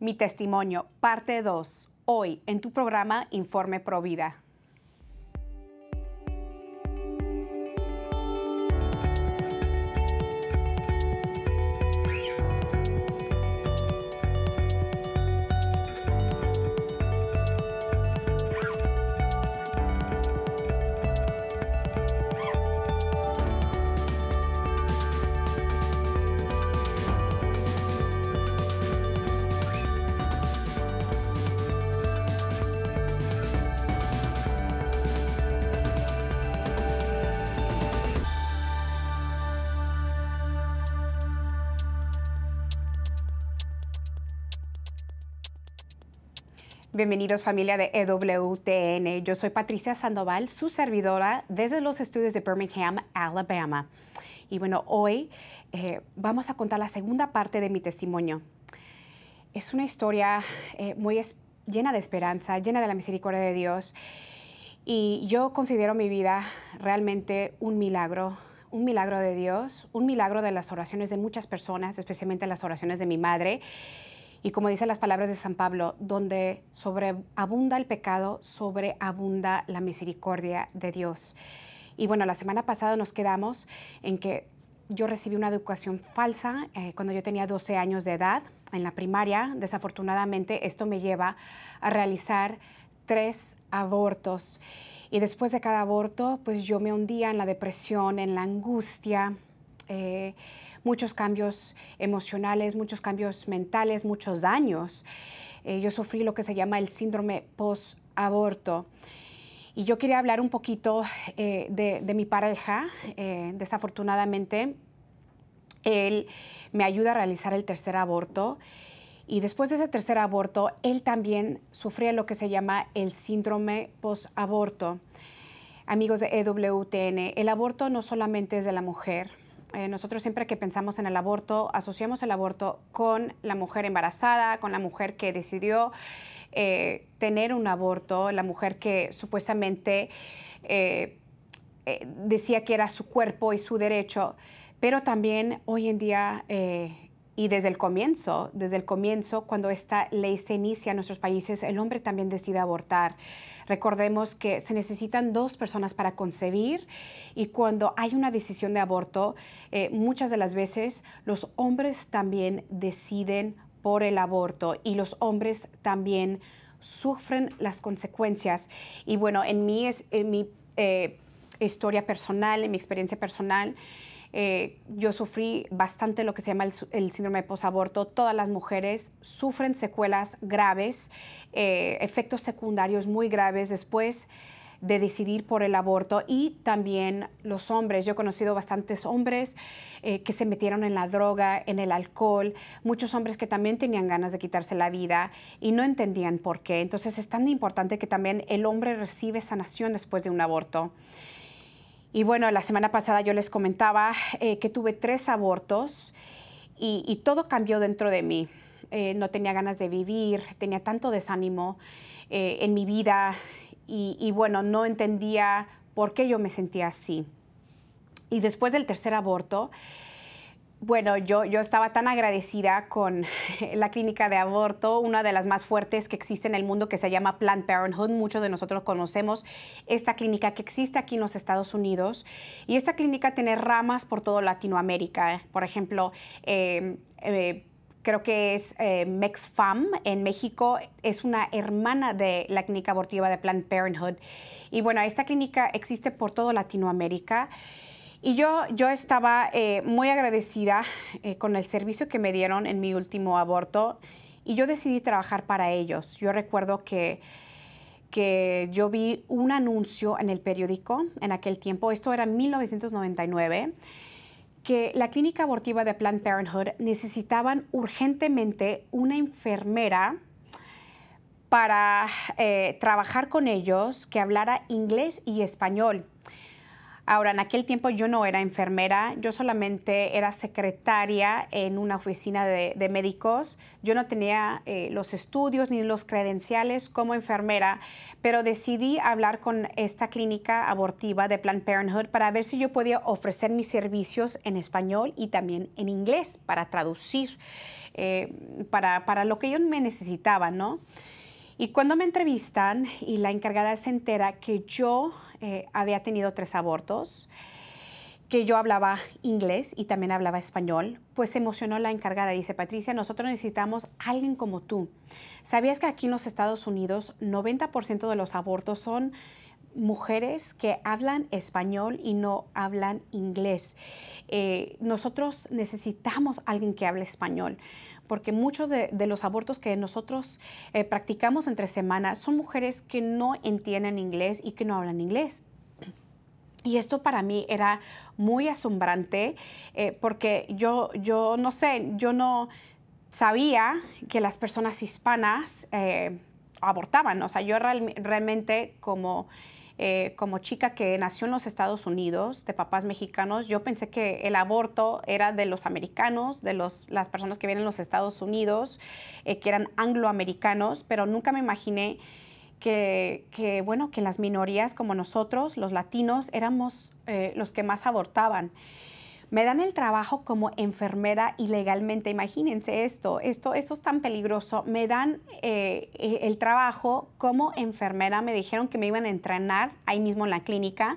Mi testimonio, parte 2, hoy en tu programa Informe Provida. Bienvenidos familia de EWTN. Yo soy Patricia Sandoval, su servidora desde los estudios de Birmingham, Alabama. Y bueno, hoy eh, vamos a contar la segunda parte de mi testimonio. Es una historia eh, muy llena de esperanza, llena de la misericordia de Dios. Y yo considero mi vida realmente un milagro, un milagro de Dios, un milagro de las oraciones de muchas personas, especialmente las oraciones de mi madre y como dicen las palabras de San Pablo, donde sobreabunda el pecado, sobreabunda la misericordia de Dios. Y bueno, la semana pasada nos quedamos en que yo recibí una educación falsa eh, cuando yo tenía 12 años de edad en la primaria. Desafortunadamente, esto me lleva a realizar tres abortos. Y después de cada aborto, pues yo me hundía en la depresión, en la angustia. Eh, muchos cambios emocionales, muchos cambios mentales, muchos daños. Eh, yo sufrí lo que se llama el síndrome post-aborto. Y yo quería hablar un poquito eh, de, mi pareja. Eh, desafortunadamente, él me ayuda a realizar el tercer aborto. Y después de ese tercer aborto, él también sufría lo que se llama el síndrome post-aborto. Amigos de EWTN, el aborto no solamente es de la mujer, eh, nosotros siempre que pensamos en el aborto, asociamos el aborto con la mujer embarazada, con la mujer que decidió eh, tener un aborto, la mujer que supuestamente eh, decía que era su cuerpo y su derecho, pero también hoy en día y desde el comienzo, desde el comienzo, cuando esta ley se inicia en nuestros países, el hombre también decide abortar. Recordemos que se necesitan dos personas para concebir y cuando hay una decisión de aborto, eh, muchas de las veces los hombres también deciden por el aborto y los hombres también sufren las consecuencias. Y bueno, en mi, en mi eh, historia personal, en mi experiencia personal, eh, yo sufrí bastante lo que se llama el, síndrome de posaborto. Todas las mujeres sufren secuelas graves, eh, efectos secundarios muy graves después de decidir por el aborto y también los hombres. Yo he conocido bastantes hombres eh, que se metieron en la droga, en el alcohol, muchos hombres que también tenían ganas de quitarse la vida y no entendían por qué. Entonces es tan importante que también el hombre recibe sanación después de un aborto. Y bueno, la semana pasada yo les comentaba eh, que tuve tres abortos y, todo cambió dentro de mí. Eh, no tenía ganas de vivir, tenía tanto desánimo eh, en mi vida y, y bueno, no entendía por qué yo me sentía así. Y después del tercer aborto, bueno, yo, yo estaba tan agradecida con la clínica de aborto, una de las más fuertes que existe en el mundo, que se llama Planned Parenthood. Muchos de nosotros conocemos esta clínica que existe aquí en los Estados Unidos. Y esta clínica tiene ramas por toda Latinoamérica. Por ejemplo, em, eh, creo que es eh, MexFam en México, es una hermana de la clínica abortiva de Planned Parenthood. Y bueno, esta clínica existe por toda Latinoamérica. Y yo, yo estaba eh, muy agradecida eh, con el servicio que me dieron en mi último aborto y yo decidí trabajar para ellos. Yo recuerdo que, que yo vi un anuncio en el periódico en aquel tiempo, esto era 1999, que la clínica abortiva de Planned Parenthood necesitaban urgentemente una enfermera para eh, trabajar con ellos que hablara inglés y español. Ahora, en aquel tiempo yo no era enfermera, yo solamente era secretaria en una oficina de, médicos. Yo no tenía eh, los estudios ni los credenciales como enfermera, pero decidí hablar con esta clínica abortiva de Planned Parenthood para ver si yo podía ofrecer mis servicios en español y también en inglés para traducir, eh, para, para lo que ellos me necesitaban, ¿no? Y cuando me entrevistan y la encargada se entera que yo eh, había tenido tres abortos, que yo hablaba inglés y también hablaba español, pues se emocionó la encargada. Dice, Patricia, nosotros necesitamos alguien como tú. ¿Sabías que aquí en los Estados Unidos 90% de los abortos son mujeres que hablan español y no hablan inglés? Eh, nosotros necesitamos alguien que hable español porque muchos de, los abortos que nosotros eh, practicamos entre semanas son mujeres que no entienden inglés y que no hablan inglés. Y esto para mí era muy asombrante eh, porque yo, yo no sé, yo no sabía que las personas hispanas eh, abortaban. O sea, yo realmente como eh, como chica que nació en los Estados Unidos, de papás mexicanos, yo pensé que el aborto era de los americanos, de los, las personas que vienen en los Estados Unidos, eh, que eran angloamericanos, pero nunca me imaginé que, bueno, que las minorías como nosotros, los latinos, éramos eh, los que más abortaban. Me dan el trabajo como enfermera ilegalmente. Imagínense esto, esto, esto es tan peligroso. Me dan eh, eh, el trabajo como enfermera. Me dijeron que me iban a entrenar ahí mismo en la clínica.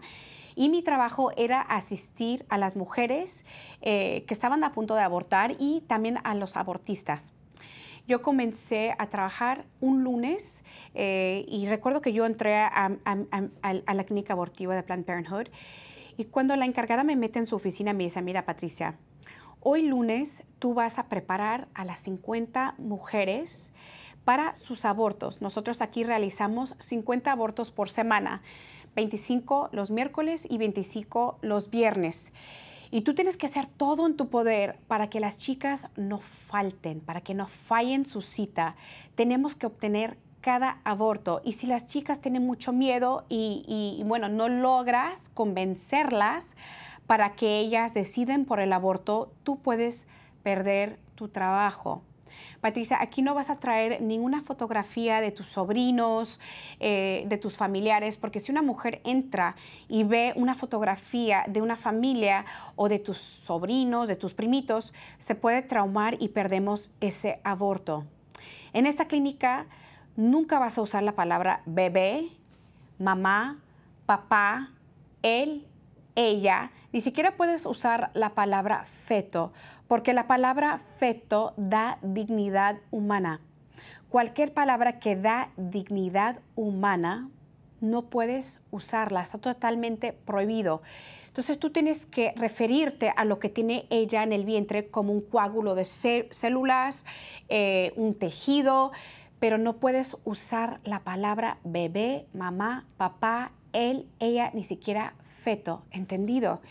Y mi trabajo era asistir a las mujeres eh, que estaban a punto de abortar y también a los abortistas. Yo comencé a trabajar un lunes y recuerdo que yo entré a, a la clínica abortiva de Planned Parenthood y cuando la encargada me mete en su oficina, me dice, mira Patricia, hoy lunes tú vas a preparar a las 50 mujeres para sus abortos. Nosotros aquí realizamos 50 abortos por semana, 25 los miércoles y 25 los viernes. Y tú tienes que hacer todo en tu poder para que las chicas no falten, para que no fallen su cita. Tenemos que obtener cada aborto. Y si las chicas tienen mucho miedo y, bueno, no logras convencerlas para que ellas deciden por el aborto, tú puedes perder tu trabajo. Patricia, aquí no vas a traer ninguna fotografía de tus sobrinos, eh, de tus familiares, porque si una mujer entra y ve una fotografía de una familia o de tus sobrinos, de tus primitos, se puede traumar y perdemos ese aborto. En esta clínica nunca vas a usar la palabra bebé, mamá, papá, él, ella. Ni siquiera puedes usar la palabra feto, porque la palabra feto da dignidad humana. Cualquier palabra que da dignidad humana, no puedes usarla, está totalmente prohibido. Entonces tú tienes que referirte a lo que tiene ella en el vientre como un coágulo de células, eh, un tejido, pero no puedes usar la palabra bebé, mamá, papá, él, ella, ni siquiera feto, ¿entendido?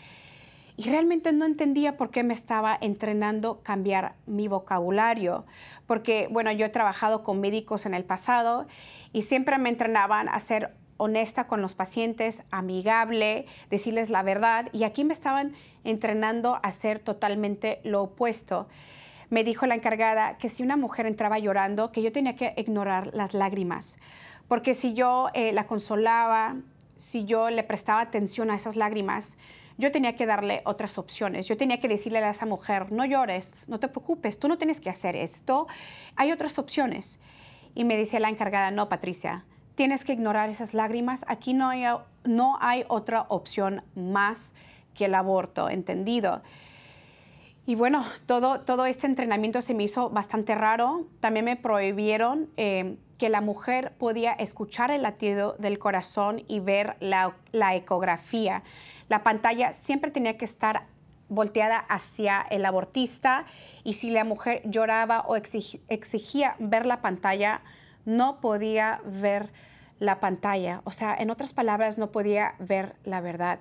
Y realmente no entendía por qué me estaba entrenando cambiar mi vocabulario, porque bueno, yo he trabajado con médicos en el pasado y siempre me entrenaban a ser honesta con los pacientes, amigable, decirles la verdad, y aquí me estaban entrenando a ser totalmente lo opuesto me dijo la encargada que si una mujer entraba llorando, que yo tenía que ignorar las lágrimas, porque si yo eh, la consolaba, si yo le prestaba atención a esas lágrimas, yo tenía que darle otras opciones. Yo tenía que decirle a esa mujer, no llores, no te preocupes, tú no tienes que hacer esto, hay otras opciones. Y me decía la encargada, no, Patricia, tienes que ignorar esas lágrimas, aquí no hay, no hay otra opción más que el aborto, ¿entendido? Y bueno, todo, todo este entrenamiento se me hizo bastante raro. También me prohibieron eh, que la mujer podía escuchar el latido del corazón y ver la, ecografía. La pantalla siempre tenía que estar volteada hacia el abortista y si la mujer lloraba o exigía ver la pantalla, no podía ver la pantalla. O sea, en otras palabras, no podía ver la verdad.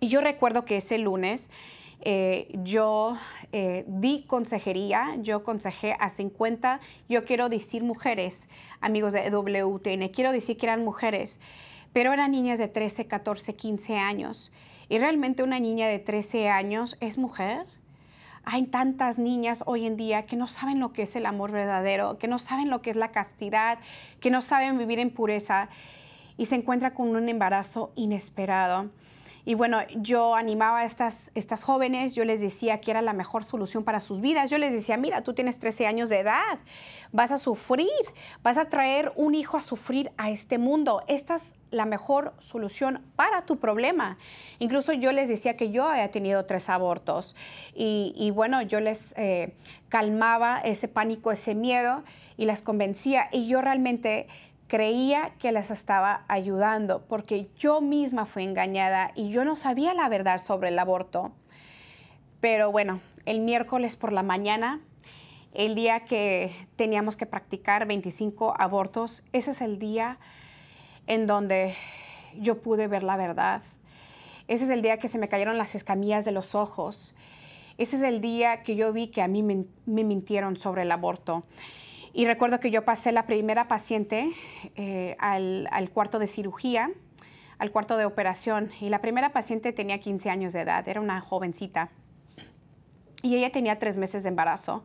Y yo recuerdo que ese lunes eh, yo eh, di consejería, yo consejé a 50, yo quiero decir mujeres, amigos de WTN, quiero decir que eran mujeres, pero eran niñas de 13, 14, 15 años. ¿Y realmente una niña de 13 años es mujer? Hay tantas niñas hoy en día que no saben lo que es el amor verdadero, que no saben lo que es la castidad, que no saben vivir en pureza y se encuentra con un embarazo inesperado. Y bueno, yo animaba a estas, estas jóvenes, yo les decía que era la mejor solución para sus vidas. Yo les decía, mira, tú tienes 13 años de edad, vas a sufrir, vas a traer un hijo a sufrir a este mundo. Esta es la mejor solución para tu problema. Incluso yo les decía que yo había tenido tres abortos y, bueno, yo les eh, calmaba ese pánico, ese miedo y las convencía. Y yo realmente creía que les estaba ayudando porque yo misma fui engañada y yo no sabía la verdad sobre el aborto. Pero bueno, el miércoles por la mañana, el día que teníamos que practicar 25 abortos, ese es el día en donde yo pude ver la verdad. Ese es el día que se me cayeron las escamillas de los ojos. Ese es el día que yo vi que a mí me, me mintieron sobre el aborto. Y recuerdo que yo pasé la primera paciente eh, al, cuarto de cirugía, al cuarto de operación, y la primera paciente tenía 15 años de edad, era una jovencita, y ella tenía tres meses de embarazo.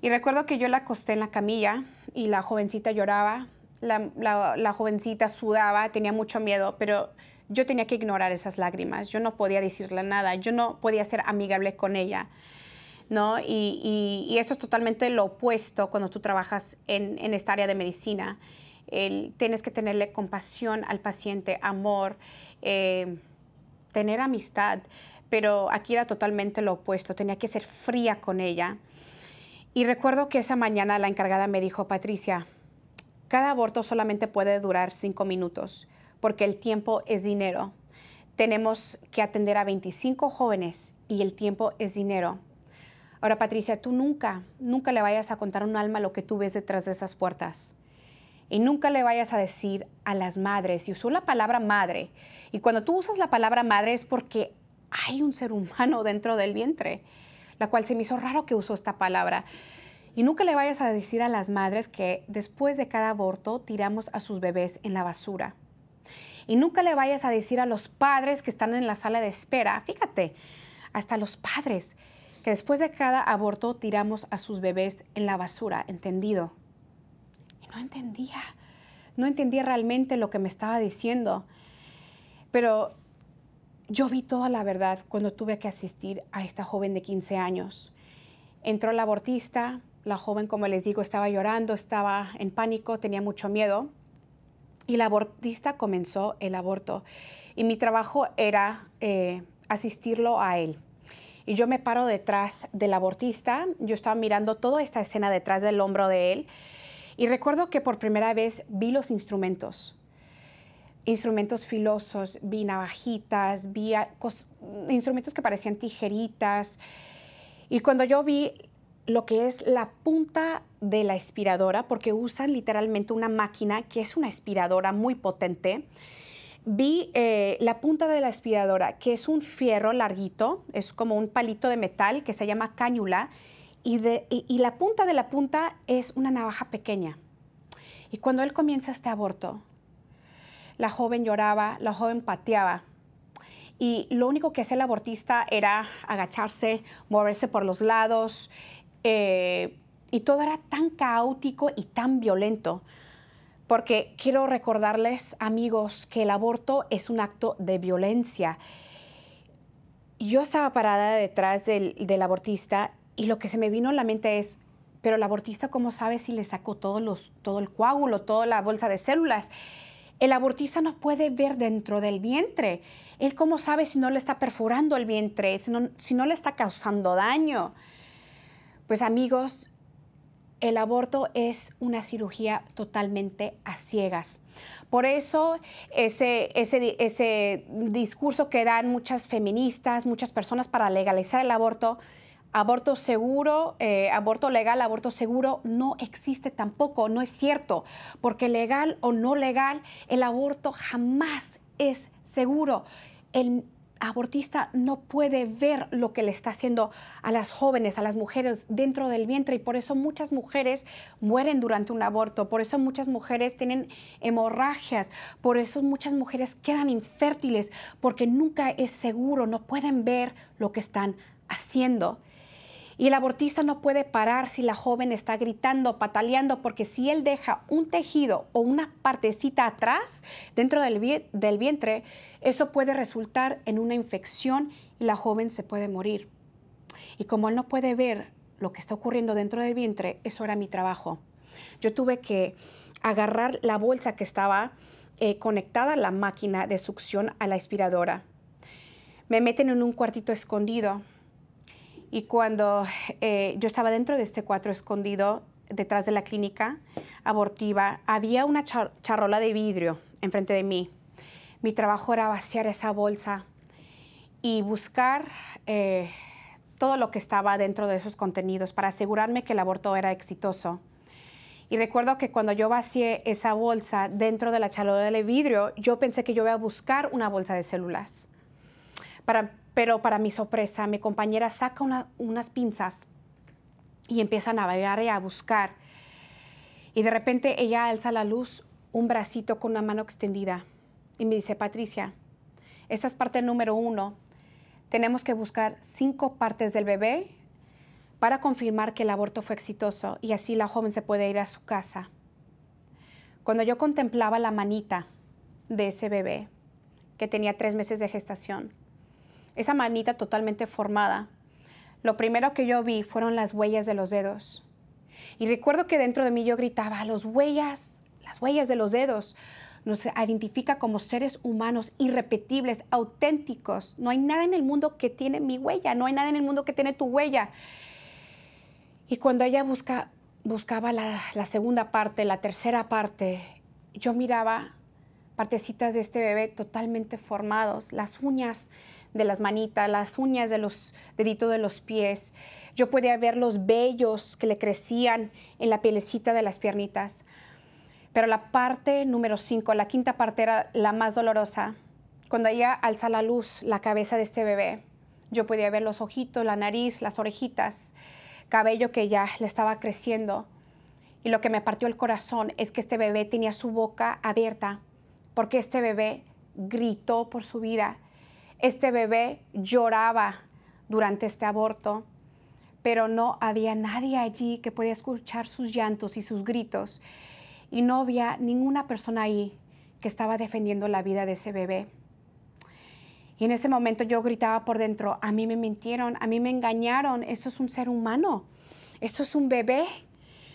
Y recuerdo que yo la acosté en la camilla y la jovencita lloraba, la, la jovencita sudaba, tenía mucho miedo, pero yo tenía que ignorar esas lágrimas, yo no podía decirle nada, yo no podía ser amigable con ella. ¿No? Y, eso es totalmente lo opuesto cuando tú trabajas en, esta área de medicina. tienes que tenerle compasión al paciente, amor, eh, tener amistad, pero aquí era totalmente lo opuesto, tenía que ser fría con ella. Y recuerdo que esa mañana la encargada me dijo, Patricia, cada aborto solamente puede durar cinco minutos, porque el tiempo es dinero. Tenemos que atender a 25 jóvenes y el tiempo es dinero. Ahora, Patricia, tú nunca, nunca le vayas a contar a un alma lo que tú ves detrás de esas puertas. Y nunca le vayas a decir a las madres, y usó la palabra madre, y cuando tú usas la palabra madre es porque hay un ser humano dentro del vientre, la cual se me hizo raro que usó esta palabra. Y nunca le vayas a decir a las madres que después de cada aborto tiramos a sus bebés en la basura. Y nunca le vayas a decir a los padres que están en la sala de espera, fíjate, hasta los padres que después de cada aborto tiramos a sus bebés en la basura, ¿entendido? No entendía, no entendía realmente lo que me estaba diciendo. Pero yo vi toda la verdad cuando tuve que asistir a esta joven de 15 años. Entró la abortista, la joven, como les digo, estaba llorando, estaba en pánico, tenía mucho miedo. Y la abortista comenzó el aborto. Y mi trabajo era eh, asistirlo a él. Y yo me paro detrás del abortista, yo estaba mirando toda esta escena detrás del hombro de él y recuerdo que por primera vez vi los instrumentos, instrumentos filosos, vi navajitas, vi instrumentos que parecían tijeritas. Y cuando yo vi lo que es la punta de la aspiradora, porque usan literalmente una máquina que es una aspiradora muy potente, vi eh, la punta de la aspiradora, que es un fierro larguito, es como un palito de metal que se llama cañula, y, la punta de la punta es una navaja pequeña. Y cuando él comienza este aborto, la joven lloraba, la joven pateaba. Y lo único que hacía el abortista era agacharse, moverse por los lados. Eh, y todo era tan caótico y tan violento porque quiero recordarles, amigos, que el aborto es un acto de violencia. Yo estaba parada detrás del, abortista y lo que se me vino a la mente es, pero el abortista, ¿cómo sabe si le sacó todo el coágulo, toda la bolsa de células? El abortista no puede ver dentro del vientre. Él cómo sabe si no le está perforando el vientre, si no, si no le está causando daño. Pues amigos, el aborto es una cirugía totalmente a ciegas. Por eso ese, ese, discurso que dan muchas feministas, muchas personas para legalizar el aborto, aborto seguro, eh, aborto legal, aborto seguro, no existe tampoco, no es cierto, porque legal o no legal, el aborto jamás es seguro. El abortista no puede ver lo que le está haciendo a las jóvenes, a las mujeres dentro del vientre y por eso muchas mujeres mueren durante un aborto, por eso muchas mujeres tienen hemorragias, por eso muchas mujeres quedan infértiles porque nunca es seguro, no pueden ver lo que están haciendo. Y el abortista no puede parar si la joven está gritando, pataleando, porque si él deja un tejido o una partecita atrás dentro del, vientre, eso puede resultar en una infección y la joven se puede morir. Y como él no puede ver lo que está ocurriendo dentro del vientre, eso era mi trabajo. Yo tuve que agarrar la bolsa que estaba eh, conectada a la máquina de succión a la aspiradora. Me meten en un cuartito escondido y cuando eh, yo estaba dentro de este cuarto escondido, detrás de la clínica abortiva, había una charrola de vidrio enfrente de mí. Mi trabajo era vaciar esa bolsa y buscar eh, todo lo que estaba dentro de esos contenidos para asegurarme que el aborto era exitoso. Y recuerdo que cuando yo vacié esa bolsa dentro de la charola de vidrio, yo pensé que yo iba a buscar una bolsa de células. Para pero para mi sorpresa, mi compañera saca unas pinzas y empieza a navegar y a buscar. Y de repente ella alza la luz un bracito con una mano extendida y me dice, Patricia, esta es parte número uno. Tenemos que buscar cinco partes del bebé para confirmar que el aborto fue exitoso y así la joven se puede ir a su casa. Cuando yo contemplaba la manita de ese bebé, que tenía tres meses de gestación, esa manita totalmente formada, lo primero que yo vi fueron las huellas de los dedos. Y recuerdo que dentro de mí yo gritaba, los huellas, las huellas de los dedos nos identifica como seres humanos irrepetibles, auténticos. No hay nada en el mundo que tiene mi huella, no hay nada en el mundo que tiene tu huella. Y cuando ella busca, buscaba la, la segunda parte, la tercera parte, yo miraba partecitas de este bebé totalmente formados, las uñas de las manitas, las uñas de los deditos de los pies. Yo podía ver los vellos que le crecían en la pielecita de las piernitas. Pero la parte número cinco, la quinta parte era la más dolorosa. Cuando ella alza la luz, la cabeza de este bebé, yo podía ver los ojitos, la nariz, las orejitas, cabello que ya le estaba creciendo. Y lo que me partió el corazón es que este bebé tenía su boca abierta, porque este bebé gritó por su vida este bebé lloraba durante este aborto, pero no había nadie allí que podía escuchar sus llantos y sus gritos. Y no había ninguna persona ahí que estaba defendiendo la vida de ese bebé. Y en ese momento yo gritaba por dentro, a mí me mintieron, a mí me engañaron, esto es un ser humano, esto es un bebé.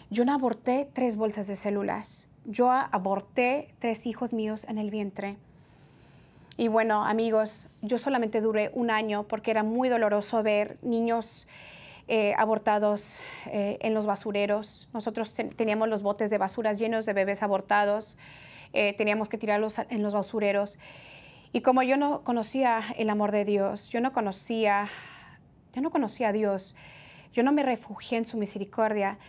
Yo no aborté tres bolsas de células, yo aborté tres hijos míos en el vientre. Y bueno, amigos, yo solamente duré un año porque era muy doloroso ver niños eh, abortados eh, en los basureros. Nosotros teníamos los botes de basuras llenos de bebés abortados, eh, teníamos que tirarlos en los basureros. Y como yo no conocía el amor de Dios, yo no conocía, yo no conocía a Dios, yo no me refugié en su misericordia,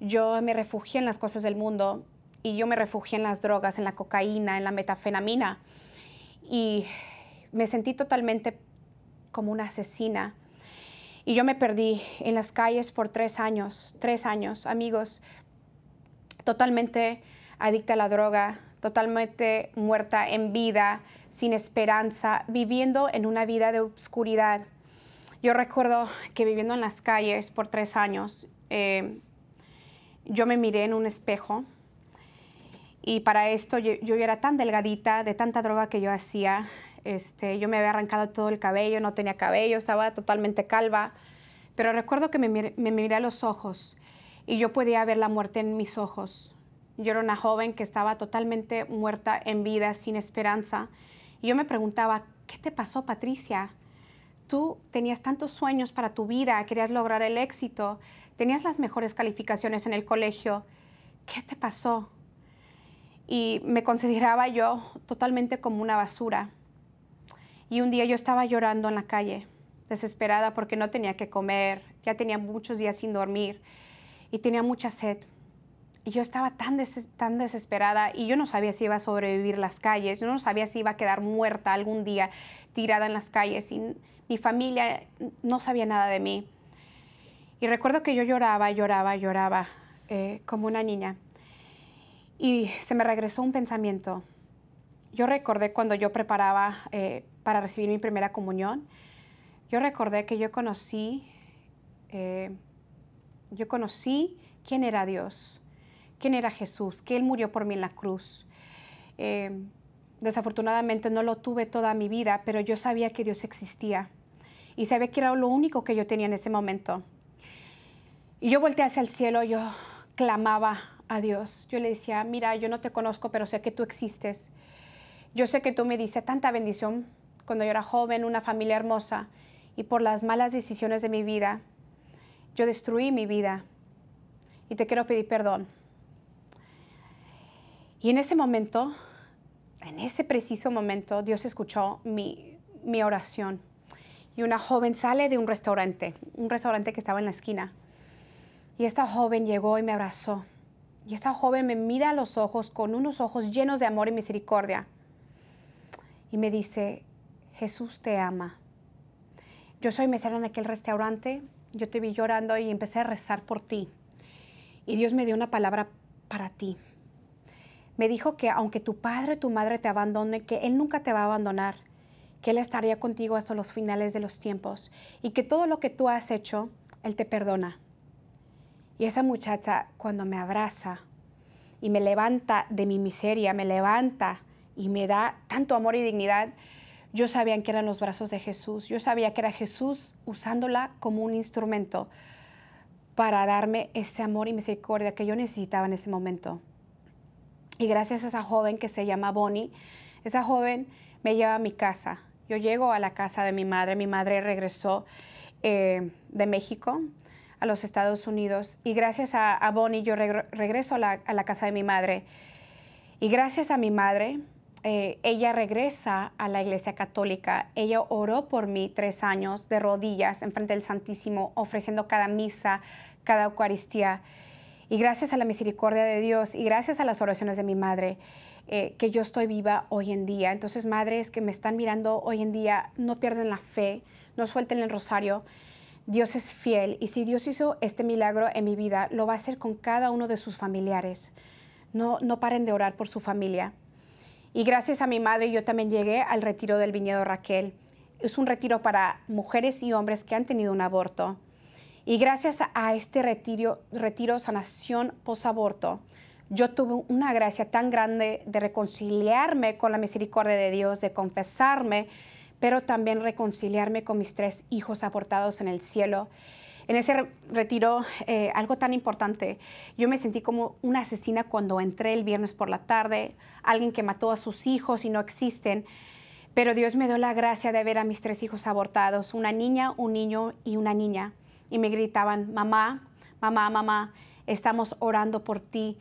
yo me refugié en las cosas del mundo y yo me refugié en las drogas, en la cocaína, en la metafenamina y me sentí totalmente como una asesina. Y yo me perdí en las calles por tres años, tres años, amigos, totalmente adicta a la droga, totalmente muerta en vida, sin esperanza, viviendo en una vida de oscuridad. Yo recuerdo que viviendo en las calles por tres años, eh, yo me miré en un espejo y para esto yo, yo, era tan delgadita de tanta droga que yo hacía. Este, yo me había arrancado todo el cabello, no tenía cabello, estaba totalmente calva. Pero recuerdo que me, me miré a los ojos y yo podía ver la muerte en mis ojos. Yo era una joven que estaba totalmente muerta en vida, sin esperanza. Y yo me preguntaba, ¿qué te pasó, Patricia? Tú tenías tantos sueños para tu vida, querías lograr el éxito, tenías las mejores calificaciones en el colegio. ¿Qué te pasó? Y me consideraba yo totalmente como una basura. Y un día yo estaba llorando en la calle, desesperada porque no tenía que comer, ya tenía muchos días sin dormir y tenía mucha sed. yo estaba tan, tan desesperada y yo no sabía si iba a sobrevivir las calles, yo no sabía si iba a quedar muerta algún día tirada en las calles y mi familia no sabía nada de mí. Y recuerdo que yo lloraba, lloraba, lloraba eh, como una niña. Y se me regresó un pensamiento. Yo recordé cuando yo preparaba eh, para recibir mi primera comunión, yo recordé que yo conocí, eh, yo conocí quién era Dios, quién era Jesús, que Él murió por mí en la cruz. desafortunadamente no lo tuve toda mi vida, pero yo sabía que Dios existía y sabía que era lo único que yo tenía en ese momento. Y yo volteé hacia el cielo, yo clamaba a Dios. Yo le decía, mira, yo no te conozco, pero sé que tú existes. Yo sé que tú me diste tanta bendición cuando yo era joven, una familia hermosa, y por las malas decisiones de mi vida, yo destruí mi vida. Y te quiero pedir perdón. Y en ese momento, en ese preciso momento, Dios escuchó mi, mi oración. Y una joven sale de un restaurante, un restaurante que estaba en la esquina y esta joven llegó y me abrazó. Y esta joven me mira a los ojos con unos ojos llenos de amor y misericordia. Y me dice, Jesús te ama. Yo soy mesera en aquel restaurante, yo te vi llorando y empecé a rezar por ti. Y Dios me dio una palabra para ti. Me dijo que aunque tu padre o tu madre te abandone, que Él nunca te va a abandonar, que Él estaría contigo hasta los finales de los tiempos y que todo lo que tú has hecho, Él te perdona. Y esa muchacha cuando me abraza y me levanta de mi miseria, me levanta y me da tanto amor y dignidad, yo sabía que eran los brazos de Jesús. Yo sabía que era Jesús usándola como un instrumento para darme ese amor y misericordia que yo necesitaba en ese momento. Y gracias a esa joven que se llama Bonnie, esa joven me lleva a mi casa. Yo llego a la casa de mi madre. Mi madre regresó eh, de México a los Estados Unidos y gracias a, Bonnie yo regreso a la, casa de mi madre. Y gracias a mi madre, eh, ella regresa a la iglesia católica. Ella oró por mí tres años de rodillas en frente del Santísimo, ofreciendo cada misa, cada Eucaristía. Y gracias a la misericordia de Dios y gracias a las oraciones de mi madre, eh, que yo estoy viva hoy en día. Entonces, madres que me están mirando hoy en día, no pierden la fe, no suelten el rosario. Dios es fiel y si Dios hizo este milagro en mi vida, lo va a hacer con cada uno de sus familiares. No, no paren de orar por su familia. Y gracias a mi madre yo también llegué al retiro del viñedo Raquel. Es un retiro para mujeres y hombres que han tenido un aborto. Y gracias a este retiro, retiro sanación posaborto, yo tuve una gracia tan grande de reconciliarme con la misericordia de Dios, de confesarme pero también reconciliarme con mis tres hijos aportados en el cielo. En ese retiro, eh, algo tan importante, yo me sentí como una asesina cuando entré el viernes por la tarde, alguien que mató a sus hijos y no existen, pero Dios me dio la gracia de ver a mis tres hijos abortados, una niña, un niño y una niña, y me gritaban, mamá, mamá, mamá, estamos orando por ti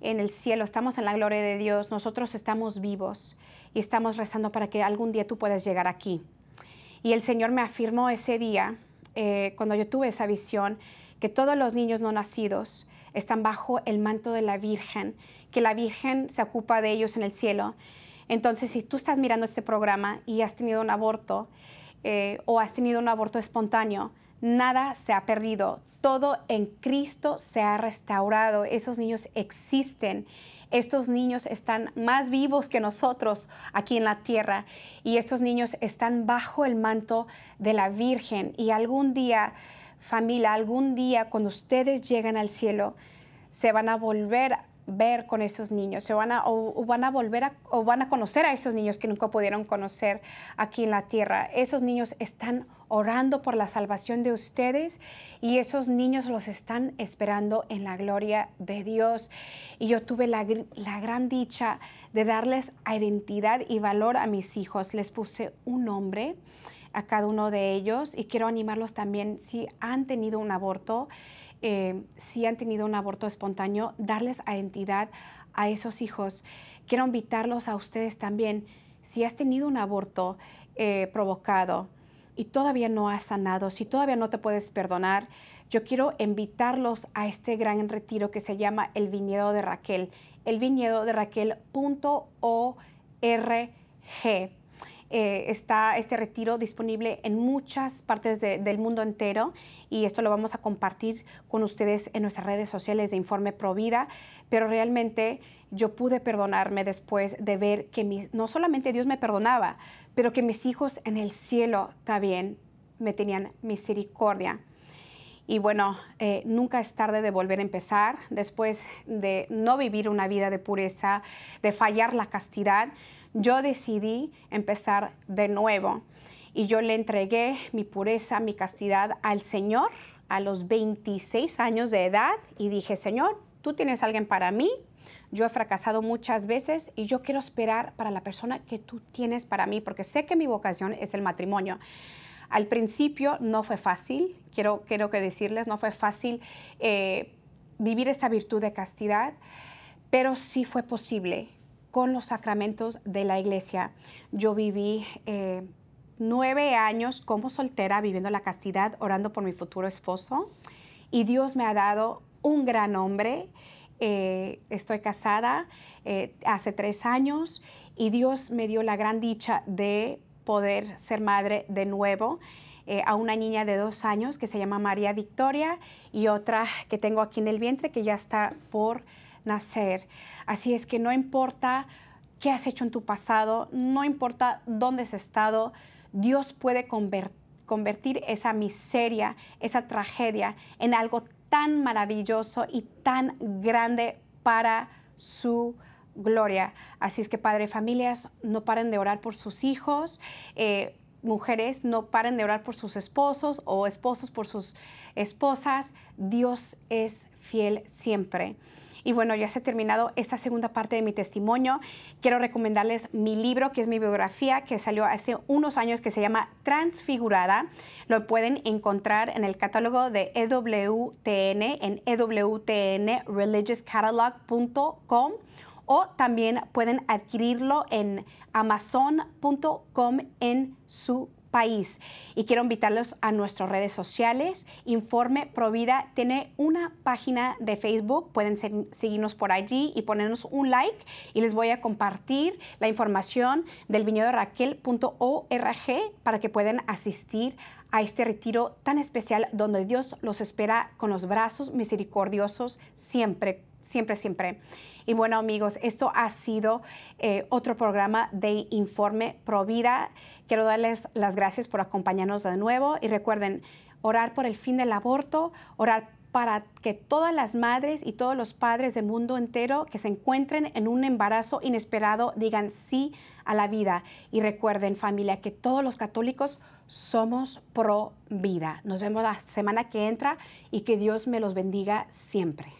en el cielo, estamos en la gloria de Dios, nosotros estamos vivos y estamos rezando para que algún día tú puedas llegar aquí. Y el Señor me afirmó ese día, eh, cuando yo tuve esa visión, que todos los niños no nacidos están bajo el manto de la Virgen, que la Virgen se ocupa de ellos en el cielo. Entonces, si tú estás mirando este programa y has tenido un aborto eh, o has tenido un aborto espontáneo, nada se ha perdido, todo en Cristo se ha restaurado, esos niños existen. Estos niños están más vivos que nosotros aquí en la tierra. Y estos niños están bajo el manto de la Virgen. Y algún día, familia, algún día cuando ustedes llegan al cielo, se van a volver ver con esos niños, se van a, o, van a volver a, o van a conocer a esos niños que nunca pudieron conocer aquí en la tierra. Esos niños están orando por la salvación de ustedes y esos niños los están esperando en la gloria de Dios. Y yo tuve la, la gran dicha de darles identidad y valor a mis hijos. Les puse un nombre a cada uno de ellos y quiero animarlos también si han tenido un aborto eh, si han tenido un aborto espontáneo, darles identidad a esos hijos. Quiero invitarlos a ustedes también, si has tenido un aborto eh, provocado, y todavía no has sanado, si todavía no te puedes perdonar, yo quiero invitarlos a este gran retiro que se llama el Viñedo de Raquel, el viñedo de Raquel.org. Eh, está este retiro disponible en muchas partes del mundo entero y esto lo vamos a compartir con ustedes en nuestras redes sociales de Informe Provida, pero realmente yo pude perdonarme después de ver que no solamente Dios me perdonaba, pero que mis hijos en el cielo también me tenían misericordia. Y bueno, eh, nunca es tarde de volver a empezar después de no vivir una vida de pureza, de fallar la castidad yo decidí empezar de nuevo y yo le entregué mi pureza, mi castidad al Señor a los 26 años de edad y dije, Señor, tú tienes alguien para mí. Yo he fracasado muchas veces y yo quiero esperar para la persona que tú tienes para mí, porque sé que mi vocación es el matrimonio. Al principio no fue fácil, quiero, quiero que decirles, no fue fácil eh, vivir esta virtud de castidad, pero sí fue posible con los sacramentos de la iglesia. Yo viví eh, nueve años como soltera, viviendo la castidad, orando por mi futuro esposo. Y Dios me ha dado un gran hombre. Eh, estoy casada eh, hace tres años y Dios me dio la gran dicha de poder ser madre de nuevo. a una niña de dos años que se llama María Victoria y otra que tengo aquí en el vientre que ya está por nacer. Así es que no importa qué has hecho en tu pasado, no importa dónde has estado, Dios puede convertir esa miseria, esa tragedia en algo tan maravilloso y tan grande para su gloria. Así es que, Padre, familias, no paren de orar por sus hijos. Eh, mujeres no paren de orar por sus esposos o esposos por sus esposas. Dios es fiel siempre. Y bueno, ya se ha terminado esta segunda parte de mi testimonio. Quiero recomendarles mi libro, que es mi biografía, que salió hace unos años, que se llama Transfigurada. Lo pueden encontrar en el catálogo de EWTN, en ewtnreligiouscatalog.com o también pueden adquirirlo en amazon.com en su país. Y quiero invitarlos a nuestras redes sociales. Informe Provida tiene una página de Facebook. Pueden seguirnos por allí y ponernos un like. Y les voy a compartir la información del viñedo raquel.org para que puedan asistir a este retiro tan especial donde Dios los espera con los brazos misericordiosos siempre siempre, siempre. Y bueno, amigos, esto ha sido eh, otro programa de Informe Provida. Quiero darles las gracias por acompañarnos de nuevo y recuerden orar por el fin del aborto, orar para que todas las madres y todos los padres del mundo entero que se encuentren en un embarazo inesperado digan sí a la vida. Y recuerden familia que todos los católicos somos pro vida. Nos vemos la semana que entra y que Dios me los bendiga siempre.